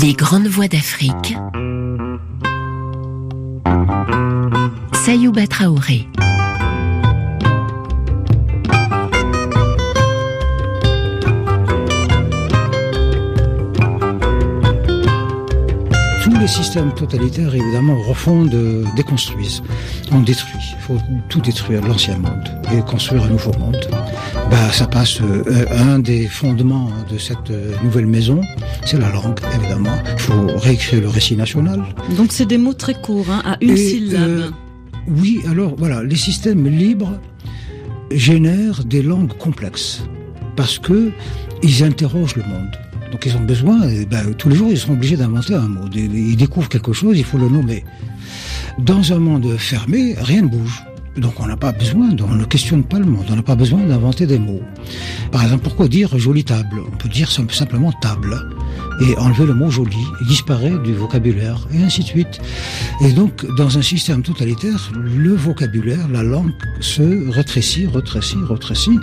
Les grandes voix d'Afrique. Sayouba Traoré. les systèmes totalitaires, évidemment, refondent, déconstruisent. On détruit. Il faut tout détruire, l'ancien monde, et construire un nouveau monde. Bah, ça passe, euh, un des fondements de cette euh, nouvelle maison, c'est la langue, évidemment. Il faut réécrire le récit national. Donc c'est des mots très courts, hein, à une syllabe. Euh, oui, alors voilà, les systèmes libres génèrent des langues complexes parce que ils interrogent le monde. Donc ils ont besoin, ben, tous les jours, ils sont obligés d'inventer un mot. Ils découvrent quelque chose, il faut le nommer. Dans un monde fermé, rien ne bouge. Donc on n'a pas besoin, on ne questionne pas le monde, on n'a pas besoin d'inventer des mots. Par exemple, pourquoi dire jolie table? On peut dire simplement table et enlever le mot joli, il disparaît du vocabulaire, et ainsi de suite. Et donc, dans un système totalitaire, le vocabulaire, la langue se rétrécit, rétrécit, rétrécit,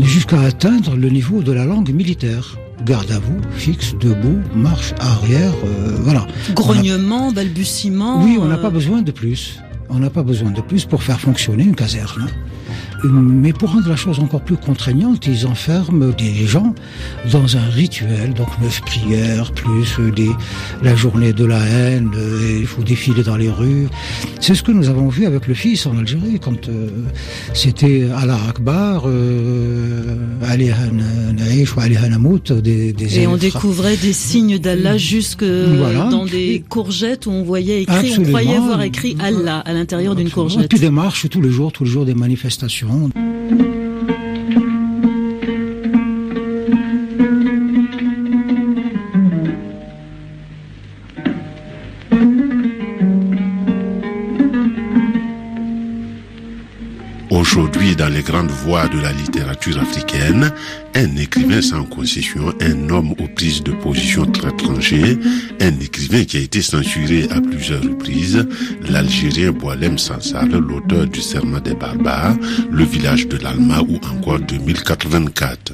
jusqu'à atteindre le niveau de la langue militaire garde à vous, fixe, debout, marche arrière, euh, voilà. Grognement, balbutiement. Oui, on n'a pas euh, besoin de plus. On n'a pas besoin de plus pour faire fonctionner une caserne. Mais pour rendre la chose encore plus contraignante, ils enferment des gens dans un rituel, donc neuf prières, plus des, la journée de la haine, il faut défiler dans les rues. C'est ce que nous avons vu avec le fils en Algérie, quand euh, c'était Allah Akbar, euh, Ali Naïch ou Ali Hanamout, des, des Et on découvrait des signes d'Allah jusque dans des courgettes où on voyait écrit, on croyait voir écrit Allah à l'intérieur d'une courgette. Et puis des marches tous les jours, tous les jours des manifestations. Aujourd'hui, dans les grandes voies de la littérature africaine, un écrivain sans concession, un homme aux prises de position très tranchées, un écrivain qui a été censuré à plusieurs reprises, l'Algérien Boalem Sansal, l'auteur du Serment des barbares, le village de l'Alma ou encore 2084.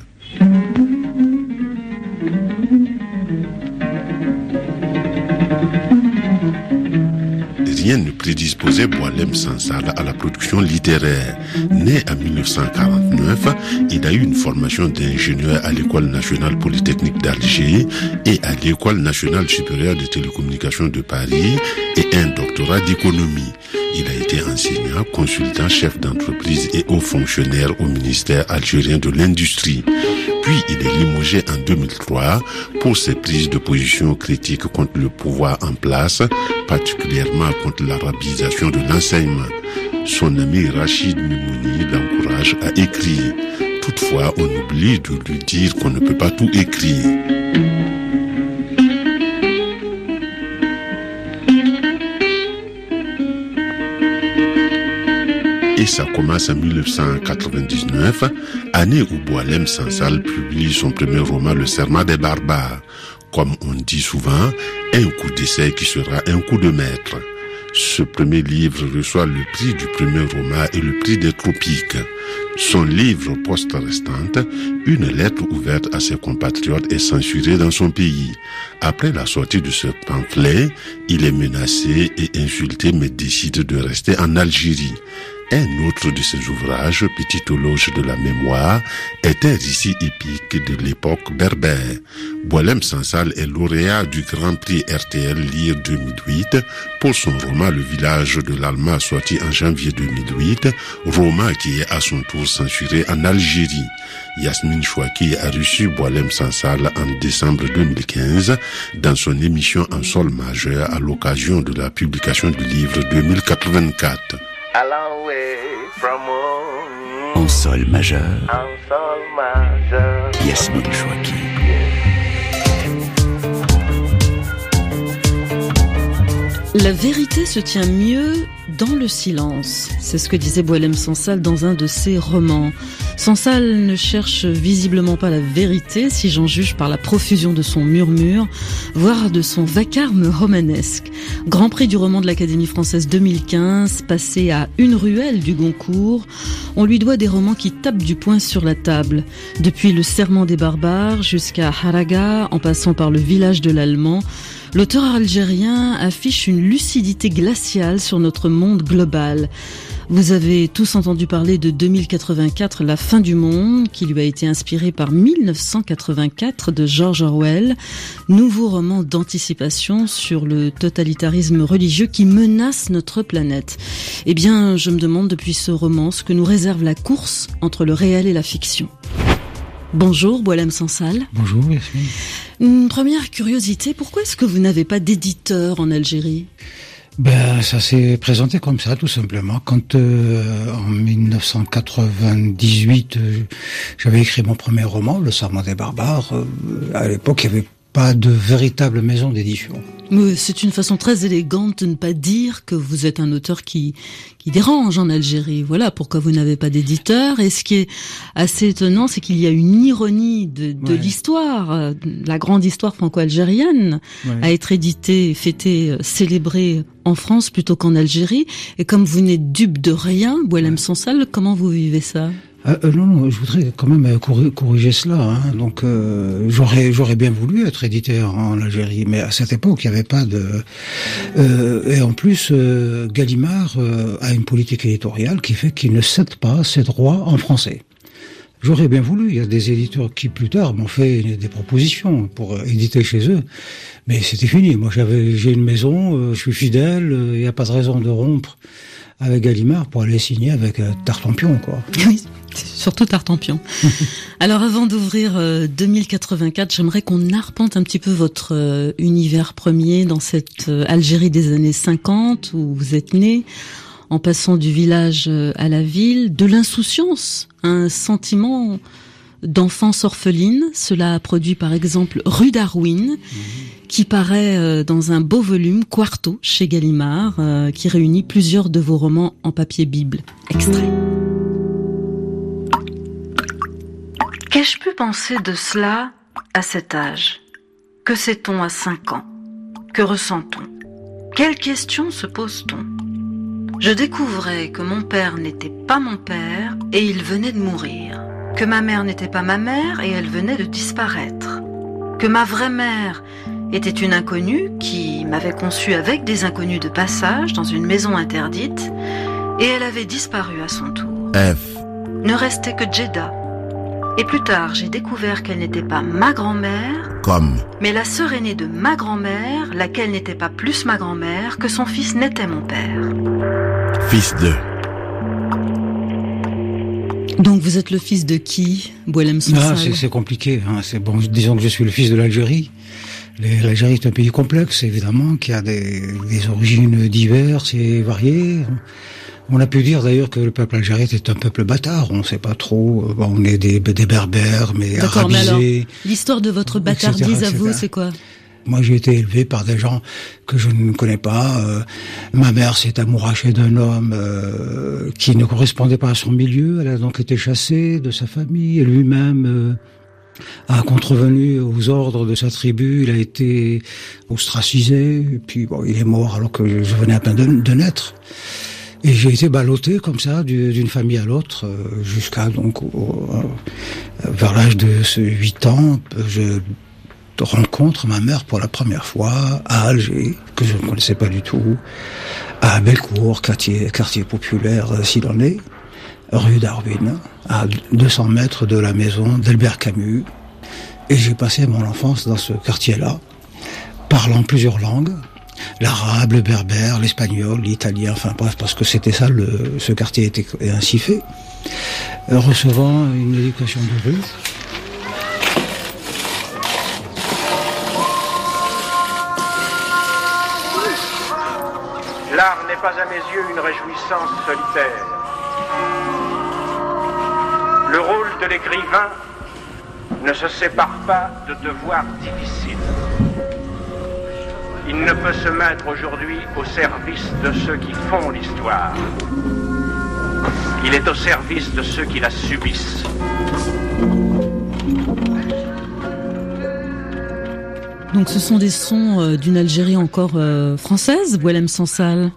Rien ne prédisposait Boalem Sansal à la production littéraire. Né en 1949, il a eu une formation d'ingénieur à l'École nationale polytechnique d'Alger et à l'École nationale supérieure de télécommunications de Paris et un doctorat d'économie. Il a été enseignant, consultant, chef d'entreprise et haut fonctionnaire au ministère algérien de l'Industrie. Puis il est limogé en 2003 pour ses prises de position critiques contre le pouvoir en place, particulièrement contre l'arabisation de l'enseignement. Son ami Rachid Mimouni l'encourage à écrire. Toutefois, on oublie de lui dire qu'on ne peut pas tout écrire. Et ça commence en 1999, année où Boalem Sansal publie son premier roman Le Serment des barbares. Comme on dit souvent, un coup d'essai qui sera un coup de maître. Ce premier livre reçoit le prix du premier roman et le prix des tropiques. Son livre post restante, une lettre ouverte à ses compatriotes est censurée dans son pays. Après la sortie de ce pamphlet, il est menacé et insulté mais décide de rester en Algérie. Un autre de ses ouvrages, Petite Loge de la mémoire, est un récit épique de l'époque berbère. Boilem Sansal est lauréat du Grand Prix RTL Lire 2008 pour son roman Le village de l'Alma sorti en janvier 2008, roman qui est à son tour censuré en Algérie. Yasmine Chouaki a reçu Boilem Sansal en décembre 2015 dans son émission En sol majeur à l'occasion de la publication du livre 2084. En sol majeur. En sol majeur. Yasmine Chouaki. La vérité se tient mieux dans le silence. C'est ce que disait Boilem Sansal dans un de ses romans. Sansal ne cherche visiblement pas la vérité, si j'en juge par la profusion de son murmure, voire de son vacarme romanesque. Grand prix du roman de l'Académie française 2015, passé à une ruelle du Goncourt, on lui doit des romans qui tapent du poing sur la table. Depuis Le Serment des barbares jusqu'à Haraga, en passant par Le village de l'Allemand, L'auteur algérien affiche une lucidité glaciale sur notre monde global. Vous avez tous entendu parler de 2084, La fin du monde, qui lui a été inspiré par 1984 de George Orwell, nouveau roman d'anticipation sur le totalitarisme religieux qui menace notre planète. Eh bien, je me demande depuis ce roman ce que nous réserve la course entre le réel et la fiction. Bonjour, Boilem Sansal. Bonjour. Une première curiosité, pourquoi est-ce que vous n'avez pas d'éditeur en Algérie? Ben, ça s'est présenté comme ça, tout simplement. Quand euh, en 1998, euh, j'avais écrit mon premier roman, Le Serment des barbares, euh, à l'époque, il n'y avait pas de véritable maison d'édition. C'est une façon très élégante de ne pas dire que vous êtes un auteur qui, qui dérange en Algérie. Voilà pourquoi vous n'avez pas d'éditeur. Et ce qui est assez étonnant, c'est qu'il y a une ironie de, de l'histoire, la grande histoire franco-algérienne, à être éditée, fêtée, euh, célébrée en France plutôt qu'en Algérie. Et comme vous n'êtes dupe de rien, Boualem Sansal, comment vous vivez ça? Euh, euh, non, non, je voudrais quand même euh, corriger cela. Hein. Donc, euh, j'aurais, j'aurais bien voulu être éditeur en Algérie, mais à cette époque, il n'y avait pas de. et en plus, Gallimard a une politique éditoriale qui fait qu'il ne cède pas ses droits en français. J'aurais bien voulu. Il y a des éditeurs qui plus tard m'ont fait des propositions pour éditer chez eux, mais c'était fini. Moi, j'avais, j'ai une maison, je suis fidèle. Il n'y a pas de raison de rompre avec Gallimard pour aller signer avec Tartampion, quoi. Surtout Tartampion. Alors avant d'ouvrir 2084, euh, j'aimerais qu'on arpente un petit peu votre euh, univers premier dans cette euh, Algérie des années 50 où vous êtes né, en passant du village à la ville, de l'insouciance, un sentiment d'enfance orpheline. Cela a produit par exemple Rue Darwin, mhm. qui paraît dans un beau volume, Quarto, chez Gallimard, qui réunit plusieurs de vos romans en papier Bible. Extrait. Qu'ai-je pu penser de cela à cet âge? Que sait-on à cinq ans? Que ressent-on? Quelles questions se pose-t-on? Je découvrais que mon père n'était pas mon père et il venait de mourir. Que ma mère n'était pas ma mère et elle venait de disparaître. Que ma vraie mère était une inconnue qui m'avait conçu avec des inconnus de passage dans une maison interdite et elle avait disparu à son tour. F. Ne restait que Jeddah et plus tard, j'ai découvert qu'elle n'était pas ma grand-mère, comme, mais la sœur aînée de ma grand-mère, laquelle n'était pas plus ma grand-mère que son fils n'était mon père. Fils de. Donc vous êtes le fils de qui, Boilem Ah, c'est compliqué. Hein. C'est bon. Disons que je suis le fils de l'Algérie. L'Algérie est un pays complexe, évidemment, qui a des, des origines diverses et variées. On a pu dire d'ailleurs que le peuple algérien est un peuple bâtard. On ne sait pas trop. Euh, on est des, des berbères, mais arabisés. L'histoire de votre bâtardise à vous, c'est quoi? Moi, j'ai été élevé par des gens que je ne connais pas. Euh, ma mère s'est amourachée d'un homme euh, qui ne correspondait pas à son milieu. Elle a donc été chassée de sa famille. Et lui-même a contrevenu aux ordres de sa tribu. Il a été ostracisé. Et puis, bon, il est mort alors que je venais à peine de naître. Et j'ai été ballotté comme ça d'une famille à l'autre euh, jusqu'à donc euh, vers l'âge de 8 ans, je rencontre ma mère pour la première fois à Alger, que je ne connaissais pas du tout, à Belcourt, quartier, quartier populaire euh, s'il en est, rue Darwin, à 200 mètres de la maison d'Albert Camus. Et j'ai passé mon enfance dans ce quartier-là, parlant plusieurs langues, l'arabe, le berbère, l'espagnol, l'italien, enfin bref, parce que c'était ça, le, ce quartier était ainsi fait, euh, recevant une éducation de rue. L'art n'est pas à mes yeux une réjouissance solitaire. Le rôle de l'écrivain ne se sépare pas de devoirs difficiles. Il ne peut se mettre aujourd'hui au service de ceux qui font l'histoire. Il est au service de ceux qui la subissent. Donc ce sont des sons euh, d'une Algérie encore euh, française, Boualem Sansal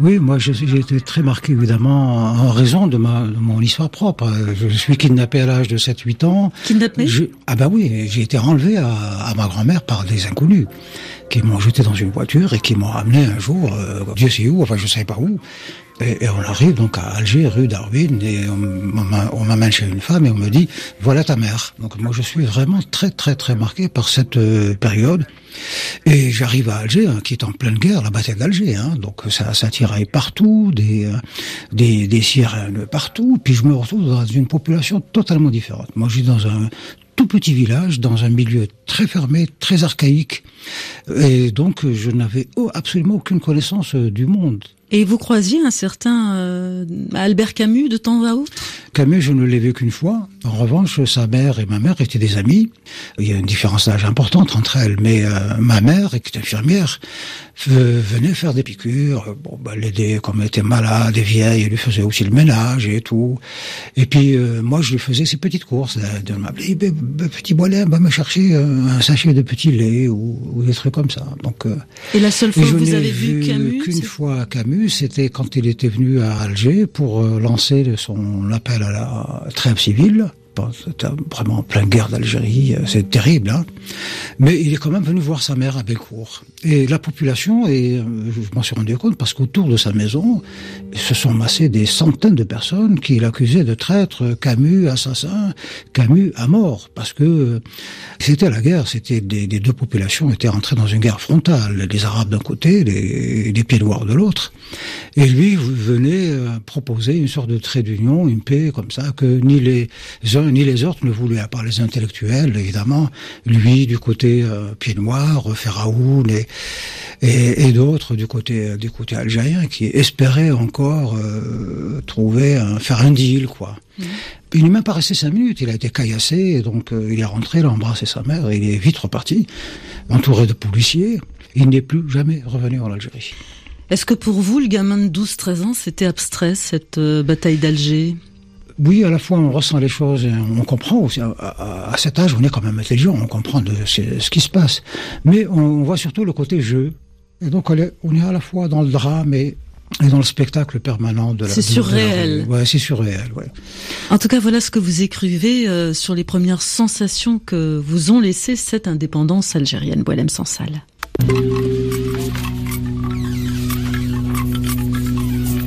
oui, moi j'ai été très marqué évidemment en raison de, ma, de mon histoire propre. Je suis kidnappé à l'âge de 7-8 ans. Kidnappé? Ah bah oui, j'ai été enlevé à, à ma grand-mère par des inconnus qui m'ont jeté dans une voiture et qui m'ont ramené un jour, euh, Dieu sait où, enfin je sais pas où. Et, et, on arrive donc à Alger, rue Darwin, et on m'amène chez une femme et on me dit, voilà ta mère. Donc moi je suis vraiment très très très marqué par cette euh, période. Et j'arrive à Alger, hein, qui est en pleine guerre, la bataille d'Alger. Hein, donc ça, ça tiraille partout, des, euh, des, des sirènes partout. Puis je me retrouve dans une population totalement différente. Moi je suis dans un tout petit village, dans un milieu très fermé, très archaïque. Et donc je n'avais absolument aucune connaissance euh, du monde. Et vous croisiez un certain euh, Albert Camus de temps à autre? Camus, je ne l'ai vu qu'une fois. En revanche, sa mère et ma mère étaient des amies. Il y a une différence d'âge importante entre elles, mais euh, ma mère, qui est infirmière, venait faire des piqûres. Bon, bah, l'aider comme elle était malade, des vieilles, elle lui faisait aussi le ménage et tout. Et puis moi, je lui faisais ses petites courses. De m'appeler, ben, ben, petit Boilet, va me chercher un sachet de petit lait ou, ou des trucs comme ça. Donc. et la seule fois que vous avez vu, vu Camus, qu'une fois Camus, c'était quand il était venu à Alger pour lancer son appel à la trêve civile. C'était vraiment en pleine guerre d'Algérie, c'est terrible. Hein Mais il est quand même venu voir sa mère à Belcourt. Et la population, et je m'en suis rendu compte, parce qu'autour de sa maison, se sont massées des centaines de personnes qui l'accusaient de traître, Camus, assassin, Camus à mort. Parce que c'était la guerre, c'était des, deux populations étaient entrées dans une guerre frontale. Les Arabes d'un côté, les, les Pieds Noirs de l'autre. Et lui venait proposer une sorte de trait d'union, une paix comme ça, que ni les uns ni les autres ne voulaient, à part les intellectuels, évidemment, lui du côté euh, Pied Noir, Ferraoun et, et, et d'autres du côté du côté algérien qui espéraient encore euh, trouver un, faire un deal quoi. Mmh. Il n'est même pas resté cinq minutes, il a été caillassé, et donc euh, il est rentré, il a embrassé sa mère, et il est vite reparti, entouré de policiers. Il n'est plus jamais revenu en Algérie. Est-ce que pour vous, le gamin de 12-13 ans, c'était abstrait, cette euh, bataille d'Alger? Oui, à la fois on ressent les choses, et on comprend aussi. À, à, à, cet âge, on est quand même intelligent, on comprend de, ce qui se passe. Mais on, on, voit surtout le côté jeu. Et donc on est, on est à la fois dans le drame et, et dans le spectacle permanent de la. C'est surréel. Ouais, c'est surréel. Ouais. En tout cas, voilà ce que vous écrivez euh, sur les premières sensations que vous ont laissé cette indépendance algérienne, Boilem Sansal.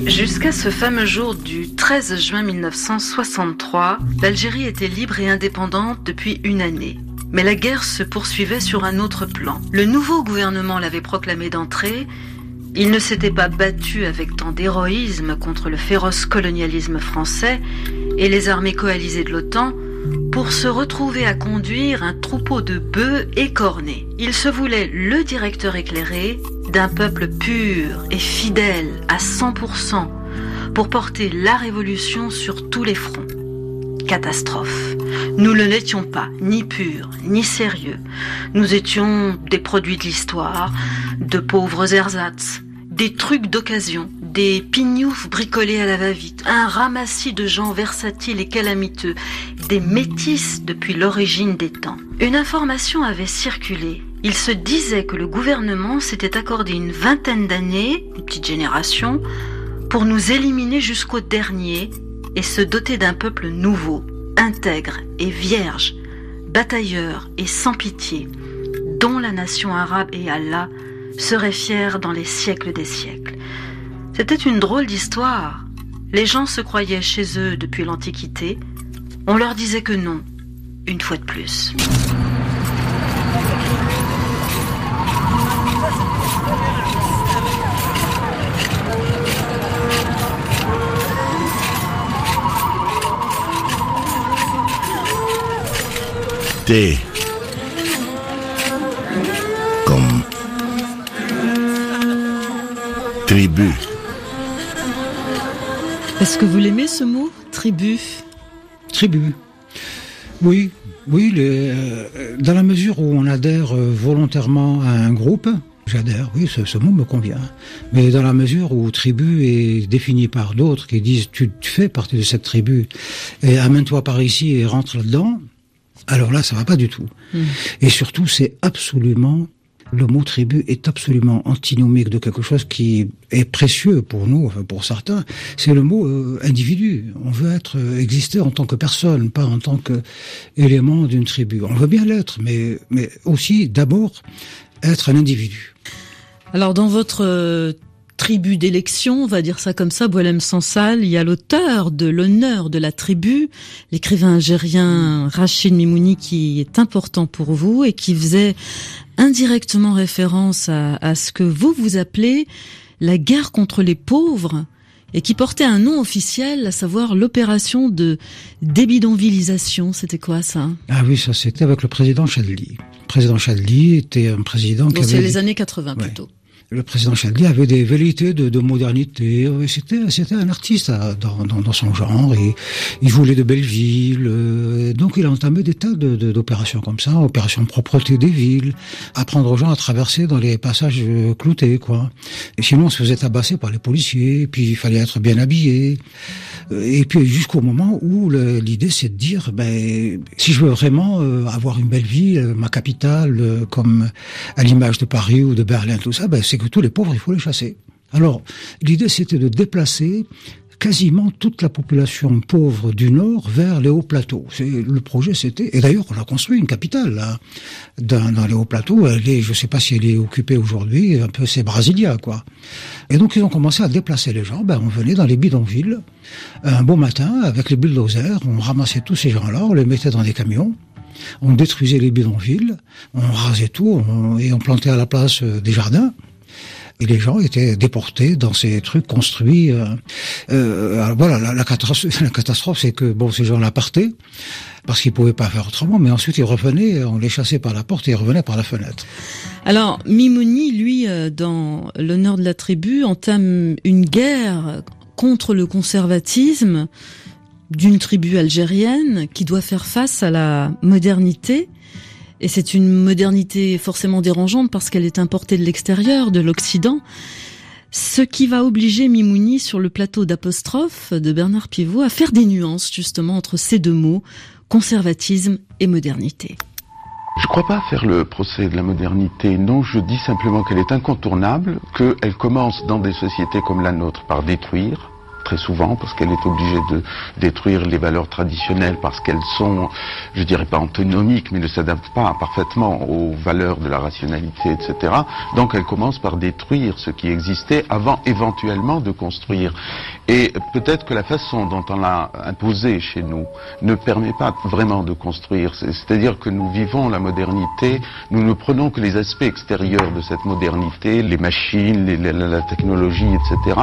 Jusqu'à ce fameux jour du 13 juin 1963, l'Algérie était libre et indépendante depuis une année. Mais la guerre se poursuivait sur un autre plan. Le nouveau gouvernement l'avait proclamé d'entrée. Il ne s'était pas battu avec tant d'héroïsme contre le féroce colonialisme français et les armées coalisées de l'OTAN pour se retrouver à conduire un troupeau de bœufs écornés. Il se voulait le directeur éclairé d'un peuple pur et fidèle à 100% pour porter la révolution sur tous les fronts. Catastrophe. Nous ne l'étions pas, ni purs, ni sérieux. Nous étions des produits de l'histoire, de pauvres ersatz, des trucs d'occasion, des pignoufs bricolés à la va-vite, un ramassis de gens versatiles et calamiteux, des métis depuis l'origine des temps. Une information avait circulé. Il se disait que le gouvernement s'était accordé une vingtaine d'années, une petite génération, pour nous éliminer jusqu'au dernier et se doter d'un peuple nouveau, intègre et vierge, batailleur et sans pitié, dont la nation arabe et Allah seraient fiers dans les siècles des siècles. C'était une drôle d'histoire. Les gens se croyaient chez eux depuis l'Antiquité. On leur disait que non, une fois de plus. Tribu. Est-ce que vous l'aimez ce mot Tribu? Tribu. Oui, oui, les, euh, dans la mesure où on adhère volontairement à un groupe, J'adhère, oui, ce, mot me convient. Mais dans la mesure où tribu est défini par d'autres qui disent tu, fais partie de cette tribu et amène-toi par ici et rentre là-dedans, alors là, ça va pas du tout. Hmm. Et surtout, c'est absolument le mot tribu est absolument antinomique de quelque chose qui est précieux pour nous, enfin pour certains. C'est le mot euh, individu. On veut être euh, exister en tant que personne, pas en tant qu'élément d'une tribu. On veut bien l'être, mais mais aussi d'abord être un individu. Alors dans votre euh, tribu d'élection, on va dire ça comme ça, Boilem Sansal, il y a l'auteur de l'honneur de la tribu, l'écrivain algérien Rachid Mimouni qui est important pour vous et qui faisait indirectement référence à, à ce que vous vous appelez la guerre contre les pauvres et qui portait un nom officiel, à savoir l'opération de débidonvillisation. C'était quoi ça? Ah oui, ça c'était avec le président Chadli. Le président Chadli était un président qui avait... C'est les années 80 plutôt le président Chaldé avait des velléités de, de modernité. C'était, c'était un artiste euh, dans, dans, dans, son genre. Et il voulait de belles villes. Euh, donc il a entamé des tas de, d'opérations comme ça, opérations de propreté des villes, apprendre aux gens à traverser dans les passages euh, cloutés, quoi. Et sinon, on se faisait tabasser par les policiers. Puis il fallait être bien habillé. Et puis jusqu'au moment où l'idée c'est de dire, ben, si je veux vraiment avoir une belle vie, ma capitale, comme à l'image de Paris ou de Berlin, tout ça, ben, c'est que tous les pauvres, il faut les chasser. Alors, l'idée, c'était de déplacer quasiment toute la population pauvre du Nord vers les hauts plateaux. Le projet, c'était... Et d'ailleurs, on a construit une capitale là, dans, dans les hauts plateaux. Elle est, je sais pas si elle est occupée aujourd'hui, un peu c'est Brasilia, quoi. Et donc, ils ont commencé à déplacer les gens. Ben, on venait dans les bidonvilles, un beau matin, avec les bulldozers, on ramassait tous ces gens-là, on les mettait dans des camions, on détruisait les bidonvilles, on rasait tout, et on plantait à la place euh, des jardins et les gens étaient déportés dans ces trucs construits. Euh, euh, voilà, la, catastrophe, la catastrophe c'est que bon, ces gens-là partaient parce qu'ils pouvaient pas faire autrement, mais ensuite ils revenaient, on les chassait par la porte et ils revenaient par la fenêtre. Alors Mimouni, lui, euh, dans l'honneur de la tribu, entame une guerre contre le conservatisme d'une tribu algérienne qui doit faire face à la modernité et c'est une modernité forcément dérangeante parce qu'elle est importée de l'extérieur, de l'Occident. Ce qui va obliger Mimouni sur le plateau d'apostrophe de Bernard Pivot à faire des nuances justement entre ces deux mots, conservatisme et modernité. Je ne crois pas faire le procès de la modernité, non, je dis simplement qu'elle est incontournable, qu'elle commence dans des sociétés comme la nôtre par détruire, très souvent parce qu'elle est obligée de détruire les valeurs traditionnelles parce qu'elles sont, je dirais pas antinomiques, mais ne s'adaptent pas parfaitement aux valeurs de la rationalité, etc. Donc elle commence par détruire ce qui existait avant éventuellement de construire. Et peut-être que la façon dont on l'a imposé chez nous ne permet pas vraiment de construire. C'est-à-dire que nous vivons la modernité, nous ne prenons que les aspects extérieurs de cette modernité, les machines, la, la technologie, etc.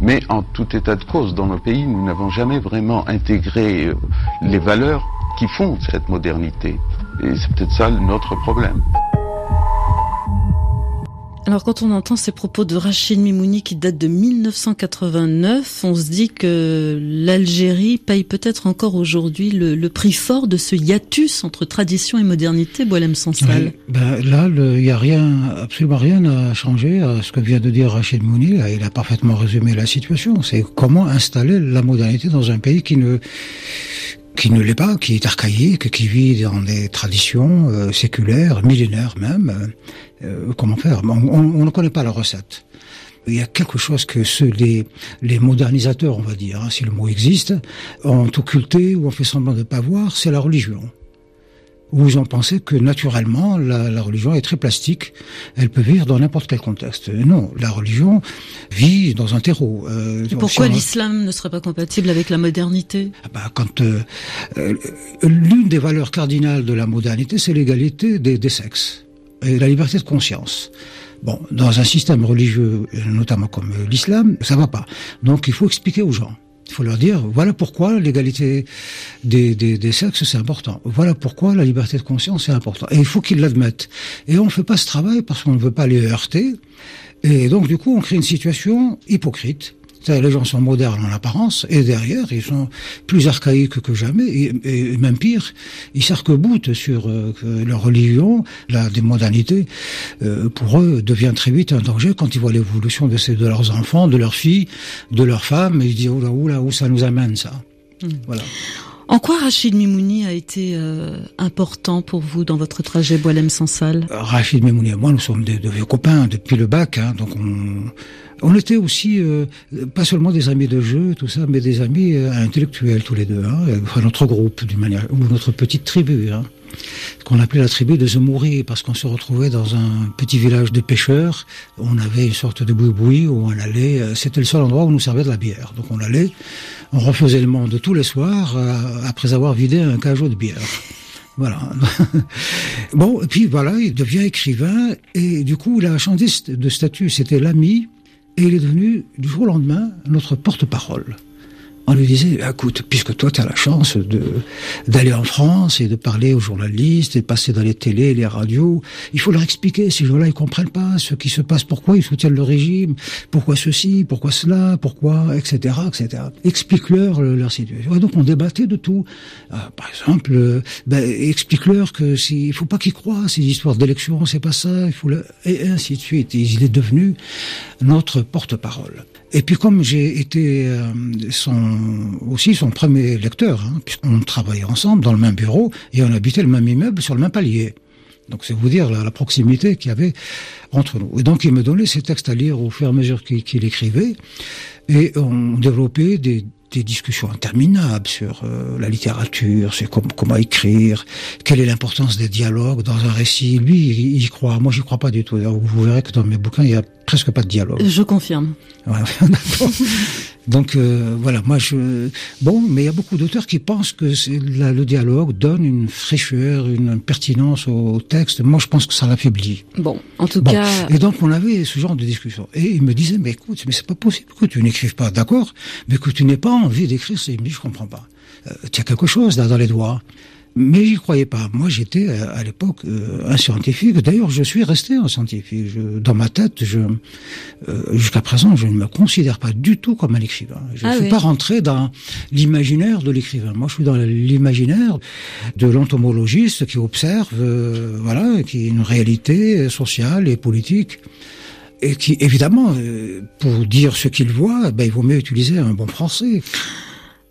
Mais en tout état de cause, dans nos pays, nous n'avons jamais vraiment intégré euh, les valeurs qui font cette modernité. Et c'est peut-être ça notre problème. Alors quand on entend ces propos de Rachid Mimouni qui datent de 1989, on se dit que l'Algérie paye peut-être encore aujourd'hui le, prix fort de ce hiatus entre tradition et modernité, Boilem Sansal. Ben, là, il n'y a rien, absolument rien à changer à ce que vient de dire Rachid Mimouni. Il a parfaitement résumé la situation. C'est comment installer la modernité dans un pays qui ne qui ne l'est pas, qui est archaïque, qui vit dans des traditions euh, séculaires, millénaires même. Euh, comment faire? On, on, ne connaît pas la recette. Il y a quelque chose que ceux, les, les modernisateurs, on va dire, hein, si le mot existe, ont occulté ou ont fait semblant de ne pas voir, c'est la religion vous en pensez que naturellement la, la, religion est très plastique, elle peut vivre dans n'importe quel contexte. Non, la religion vit dans un terreau. Euh, pourquoi l'islam ne serait pas compatible avec la modernité? Ah bah, Quand euh, euh, l'une des valeurs cardinales de la modernité, c'est l'égalité des, des sexes et la liberté de conscience. Bon, dans un système religieux, notamment comme l'islam, ça va pas. Donc il faut expliquer aux gens. Il faut leur dire, voilà pourquoi l'égalité des, des, sexes, c'est important. Voilà pourquoi la liberté de conscience, c'est important. Et il faut qu'ils l'admettent. Et on ne fait pas ce travail parce qu'on ne veut pas les heurter. Et donc, du coup, on crée une situation hypocrite Les gens sont modernes en apparence, et derrière, ils sont plus archaïques que jamais, et, même pire, ils s'arc-boutent sur euh, leur religion, la démodernité, euh, pour eux, devient très vite un danger quand ils voient l'évolution de, de leurs enfants, de leurs filles, de leurs femmes, et ils disent, oula, oula, où ça nous amène, ça? Hmm. Voilà. En quoi Rachid Mimouni a été euh, important pour vous dans votre trajet Boilem Sansal Rachid Mimouni et moi, nous sommes de, vieux copains depuis le bac, hein, donc on, on était aussi euh, pas seulement des amis de jeu, tout ça, mais des amis euh, intellectuels tous les deux. Hein, enfin, notre groupe, d'une manière, ou notre petite tribu. Hein qu'on appelait la tribu de Zemouri, parce qu'on se retrouvait dans un petit village de pêcheurs. On avait une sorte de boui-boui où on allait. Euh, c'était le seul endroit où on nous servait de la bière. Donc on allait, on refaisait le monde tous les soirs euh, après avoir vidé un cajot de bière. Voilà. bon, et puis voilà, il devient écrivain et du coup, il a changé de statut. C'était l'ami et il est devenu du jour au lendemain notre porte-parole on lui disait, écoute, puisque toi tu as la chance de d'aller en France et de parler aux journalistes et passer dans les télés, les radios, il faut leur expliquer. Ces gens-là, ils comprennent pas ce qui se passe, pourquoi ils soutiennent le régime, pourquoi ceci, pourquoi cela, pourquoi, etc., etc. Explique-leur leur situation. donc on débattait de tout. Ah, par exemple, euh, ben, explique-leur que si, il faut pas qu'ils croient ces histoires d'élection, c'est pas ça. Il faut et ainsi de suite. il est devenu notre porte-parole. Et puis comme j'ai été euh, son, aussi son premier lecteur, hein, puisqu'on travaillait ensemble dans le même bureau et on habitait le même immeuble sur le même palier. Donc c'est vous dire la, proximité qu'il y avait entre nous. Et donc il me donnait ses textes à lire au fur et à mesure qu'il écrivait. Et on développait des, des discussions interminables sur euh, la littérature, c'est comment écrire, quelle est l'importance des dialogues dans un récit. Lui, il y croit. Moi, j'y crois pas du tout. Vous verrez que dans mes bouquins, il y a presque pas de dialogue. Je confirme. Donc euh, voilà, moi je bon, mais il y a beaucoup d'auteurs qui pensent que le dialogue donne une fraîcheur, une pertinence au texte. Moi, je pense que ça l'affaiblit. Bon, en tout cas. Et donc on avait ce genre de discussion. Et il me disait, mais écoute, mais c'est pas possible que tu n'écrives pas, d'accord, mais que tu n'aies pas envie d'écrire. Dit, je comprends pas. Euh, tu as quelque chose là dans les doigts. Mais j'y croyais pas. Moi, j'étais euh, à l'époque euh, un scientifique. D'ailleurs, je suis resté un scientifique. Je, dans ma tête, je euh, jusqu'à présent, je ne me considère pas du tout comme un écrivain. Je ne ah suis pas rentré dans l'imaginaire de l'écrivain. Moi, je suis dans l'imaginaire de l'entomologiste qui observe, voilà, qui est une réalité sociale et politique et qui, évidemment, pour dire ce qu'il voit, ben, il vaut mieux utiliser un bon français.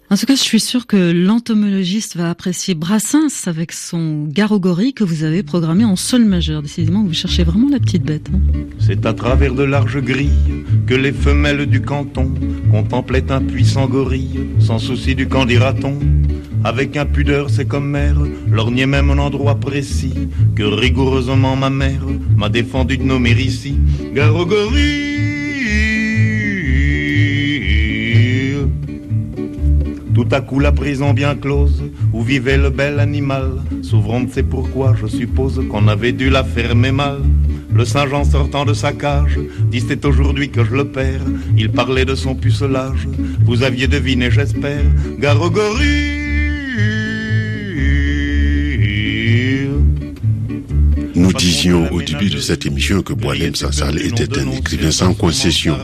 En tout cas, je suis sûr que l'entomologiste va apprécier Brassens avec son Garogori que vous avez programmé en sol majeur. Décidément, vous cherchez vraiment la petite bête. Hein. C'est à travers de larges grilles que les femelles du canton contemplaient un puissant gorille, sans souci du camp dira-t-on. Avec impudeur, c'est comme mère, lorgnait même un endroit précis que rigoureusement ma mère m'a défendu de nommer ici. Garogori Tout à coup la prison bien close, où vivait le bel animal, s'ouvrant c'est pourquoi je suppose qu'on avait dû la fermer mal. Le Saint-Jean sortant de sa cage, dit c'est aujourd'hui que je le perds. Il parlait de son pucelage, vous aviez deviné j'espère, Garogori. Nous disions au début de cette émission que Boilem Sassal était un écrivain sans concession.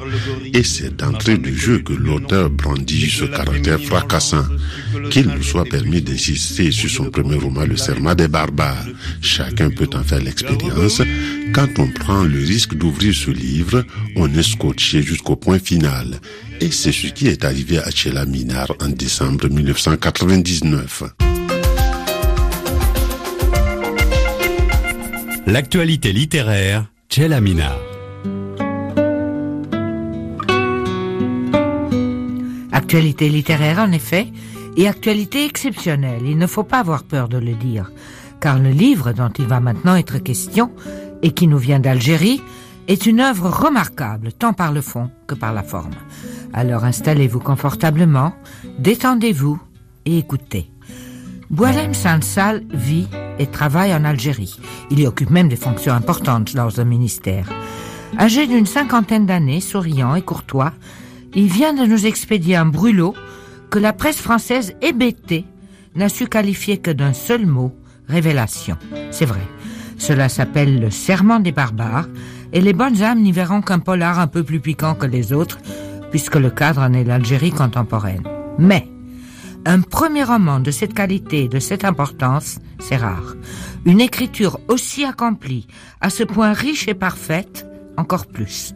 Et c'est d'entrée du jeu que l'auteur brandit ce caractère fracassant. Qu'il nous soit permis d'insister sur son premier roman, Le Serment des barbares. Chacun peut en faire l'expérience. Quand on prend le risque d'ouvrir ce livre, on est scotché jusqu'au point final. Et c'est ce qui est arrivé à Chela Minar en décembre 1999. L'actualité littéraire, Mina. Actualité littéraire en effet, et actualité exceptionnelle, il ne faut pas avoir peur de le dire, car le livre dont il va maintenant être question, et qui nous vient d'Algérie, est une œuvre remarquable, tant par le fond que par la forme. Alors installez-vous confortablement, détendez-vous et écoutez. Boilem Sansal vit et travaille en Algérie. Il y occupe même des fonctions importantes dans un ministère. Âgé d'une cinquantaine d'années, souriant et courtois, il vient de nous expédier un brûlot que la presse française hébétée n'a su qualifier que d'un seul mot, révélation. C'est vrai. Cela s'appelle le serment des barbares, et les bonnes âmes n'y verront qu'un polar un peu plus piquant que les autres, puisque le cadre en est l'Algérie contemporaine. Mais un premier roman de cette qualité et de cette importance, c'est rare. Une écriture aussi accomplie, à ce point riche et parfaite, encore plus.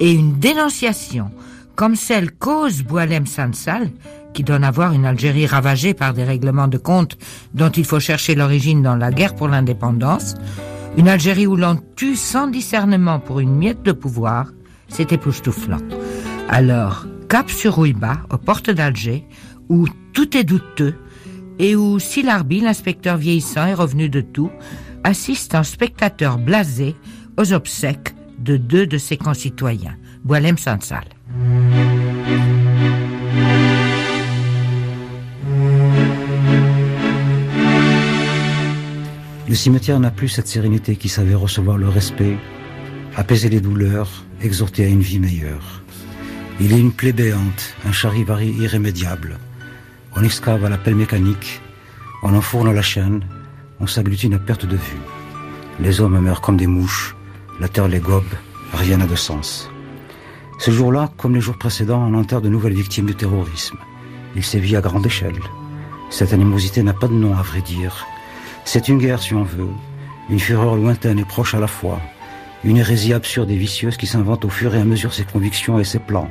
Et une dénonciation, comme celle cause Boalem Sansal, qui donne à voir une Algérie ravagée par des règlements de compte dont il faut chercher l'origine dans la guerre pour l'indépendance, une Algérie où l'on tue sans discernement pour une miette de pouvoir, c'est époustouflant. Alors, cap sur Ouiba, aux portes d'Alger, où tout est douteux, et où Silarbi, l'inspecteur vieillissant et revenu de tout, assiste en spectateur blasé aux obsèques de deux de ses concitoyens, Boalem Sansal. Le cimetière n'a plus cette sérénité qui savait recevoir le respect, apaiser les douleurs, exhorter à une vie meilleure. Il est une plaie béante, un charivari irrémédiable. On excave à la pelle mécanique, on enfourne la chaîne, on s'agglutine à perte de vue. Les hommes meurent comme des mouches, la terre les gobe, rien n'a de sens. Ce jour-là, comme les jours précédents, on enterre de nouvelles victimes du terrorisme. Il sévit à grande échelle. Cette animosité n'a pas de nom à vrai dire. C'est une guerre si on veut, une fureur lointaine et proche à la fois, une hérésie absurde et vicieuse qui s'invente au fur et à mesure ses convictions et ses plans,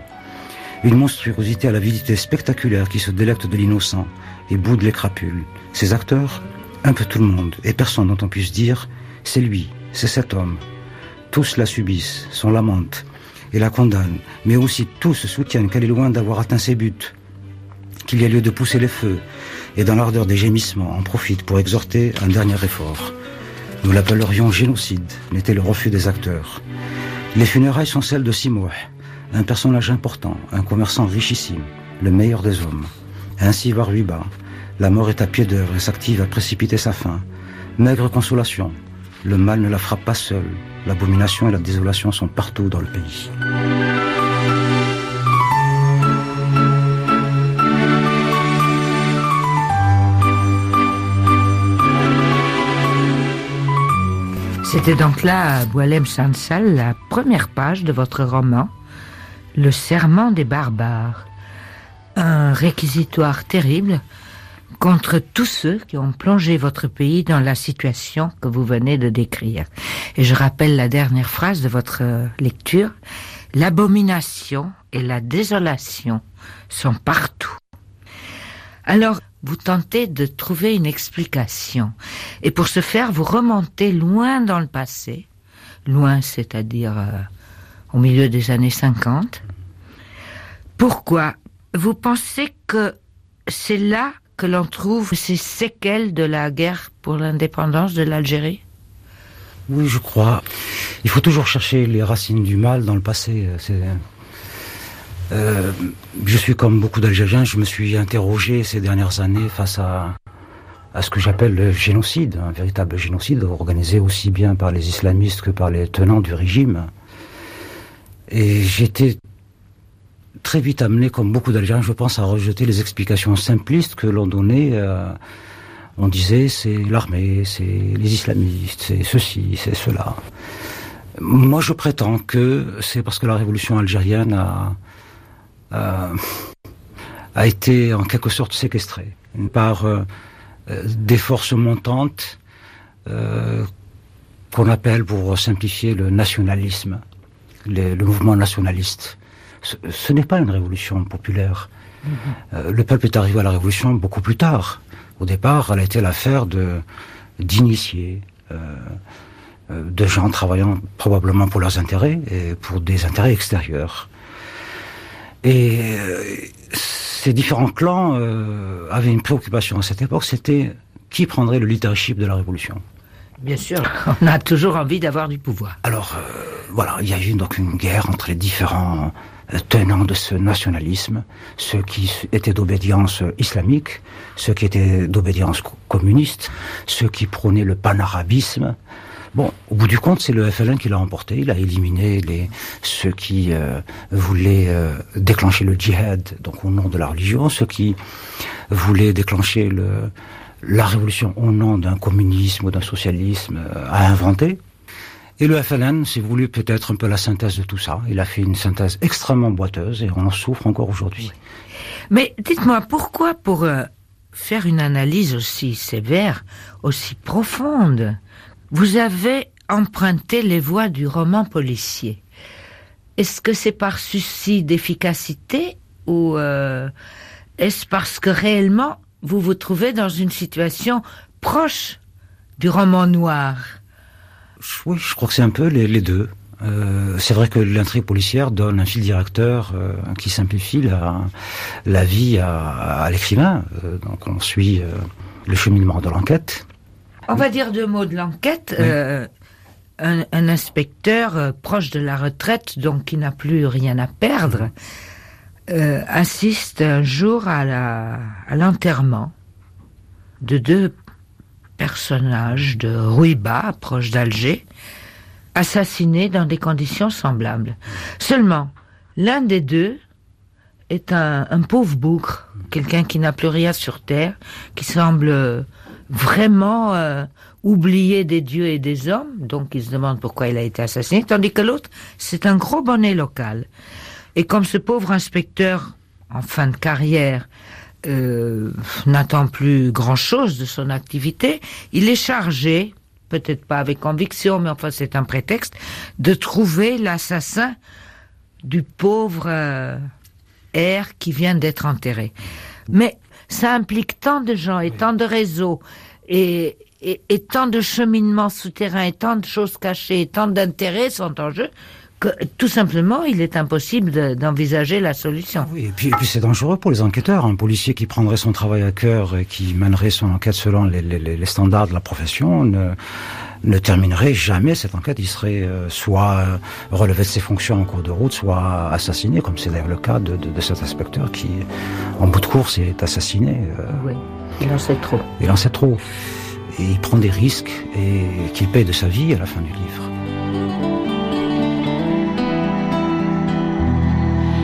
une monstruosité à l'avidité spectaculaire qui se délecte de l'innocent et boude les crapules. Ses acteurs, un peu tout le monde, et personne dont on puisse dire, c'est lui, c'est cet homme. Tous la subissent, sont lamentent et la condamnent, mais aussi tous soutiennent qu'elle est loin d'avoir atteint ses buts, qu'il y a lieu de pousser les feux, et dans l'ardeur des gémissements en profite pour exhorter un dernier effort. Nous l'appellerions génocide, n'était le refus des acteurs. Les funérailles sont celles de Simouh, un personnage important, un commerçant richissime, le meilleur des hommes. Ainsi va Ruiba. La mort est à pied d'œuvre et s'active à précipiter sa fin. Maigre consolation. Le mal ne la frappe pas seul. L'abomination et la désolation sont partout dans le pays. C'était donc là, Boalem Sansal, la première page de votre roman, Le serment des barbares. Un réquisitoire terrible contre tous ceux qui ont plongé votre pays dans la situation que vous venez de décrire. Et je rappelle la dernière phrase de votre lecture. L'abomination et la désolation sont partout. Alors, vous tentez de trouver une explication. Et pour ce faire, vous remontez loin dans le passé, loin, c'est-à-dire euh, au milieu des années 50. Pourquoi? Vous pensez que c'est là que l'on trouve ces séquelles de la guerre pour l'indépendance de l'Algérie? Oui, je crois. Il faut toujours chercher les racines du mal dans le passé. C'est euh, je suis comme beaucoup d'Algériens, je me suis interrogé ces dernières années face à ce que j'appelle le génocide, un véritable génocide organisé aussi bien par les islamistes que par les tenants du régime. Et j'étais très vite amené, comme beaucoup d'Algériens, je pense, à rejeter les explications simplistes que l'on donnait. Euh, on disait c'est l'armée, c'est les islamistes, c'est ceci, c'est cela. Moi, je prétends que c'est parce que la révolution algérienne a, euh, a été en quelque sorte séquestré par euh, des forces montantes qu'on appelle, pour simplifier, le nationalisme, le, mouvement nationaliste. Ce, n'est pas une révolution populaire. Mm-hmm. le peuple est arrivé à la révolution beaucoup plus tard. Au départ, elle a été l'affaire de d'initiés, de gens travaillant probablement pour leurs intérêts et pour des intérêts extérieurs. Et euh, ces différents clans euh, avaient une préoccupation à cette époque, c'était qui prendrait le leadership de la révolution. Bien sûr, on a toujours envie d'avoir du pouvoir. Alors, euh, voilà, il y a eu donc une guerre entre les différents tenants de ce nationalisme, ceux qui étaient d'obédience islamique, ceux qui étaient d'obédience communiste, ceux qui prônaient le panarabisme, Bon, au bout du compte, c'est le FLN qui l'a emporté. Il a éliminé les, ceux qui euh, voulaient euh, déclencher le djihad, donc au nom de la religion, ceux qui voulaient déclencher le, la révolution au nom d'un communisme ou d'un socialisme euh, à inventer. Et le FLN s'est voulu peut-être un peu la synthèse de tout ça. Il a fait une synthèse extrêmement boiteuse et on en souffre encore aujourd'hui. Mais dites-moi, pourquoi pour euh, faire une analyse aussi sévère, aussi profonde, vous avez emprunté les voies du roman policier? Est-ce que c'est par souci d'efficacité ou euh, est-ce parce que réellement vous vous trouvez dans une situation proche du roman noir Oui, je crois que c'est un peu les, deux. Euh, c'est vrai que l'intrigue policière donne un fil directeur euh, qui simplifie la, la vie à, l'écrivain. Euh, donc on suit le cheminement de l'enquête. On va dire deux mots de l'enquête. Un, un, inspecteur proche de la retraite, donc qui n'a plus rien à perdre, assiste un jour à l'enterrement de deux personnages de Ruiba, proche d'Alger, assassinés dans des conditions semblables. Seulement, l'un des deux est un, pauvre bougre, quelqu'un qui n'a plus rien sur terre, qui semble vraiment euh, oublié des dieux et des hommes, donc il se demande pourquoi il a été assassiné, tandis que l'autre, c'est un gros bonnet local. Et comme ce pauvre inspecteur, en fin de carrière, euh, n'attend plus grand-chose de son activité, il est chargé, peut-être pas avec conviction, mais enfin c'est un prétexte, de trouver l'assassin du pauvre euh, R qui vient d'être enterré. Mais ça implique tant de gens et tant de réseaux et, et, et tant de cheminements souterrains et tant de choses cachées et tant d'intérêts sont en jeu tout simplement, il est impossible d'envisager la solution. Oui, et puis, puis c'est dangereux pour les enquêteurs. Un policier qui prendrait son travail à cœur et qui mènerait son enquête selon les, les, les standards de la profession ne, ne terminerait jamais cette enquête. Il serait euh, soit euh, relevé de ses fonctions en cours de route, soit assassiné, comme c'est d'ailleurs le cas de, de, de, cet inspecteur qui, en bout de course, est assassiné. Euh. Oui, il en sait trop. Il en sait trop. Et il prend des risques et qu'il paye de sa vie à la fin du livre.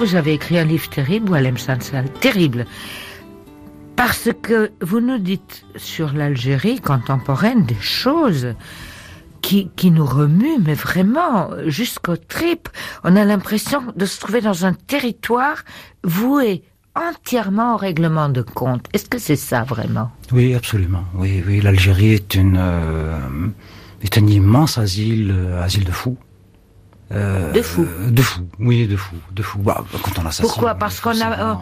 Vous avez écrit un livre terrible, Walem Sansal, terrible. Parce que vous nous dites sur l'Algérie contemporaine des choses qui, qui nous remuent, mais vraiment jusqu'aux tripes. On a l'impression de se trouver dans un territoire voué entièrement au règlement de compte. Est-ce que c'est ça vraiment? Oui, absolument. Oui, oui. L'Algérie est une euh, un immense asile, euh, asile de fous. Euh, de fou. De fou, oui, de fou, de fou. Bah, quand on assassine. Pourquoi? Parce qu'on a,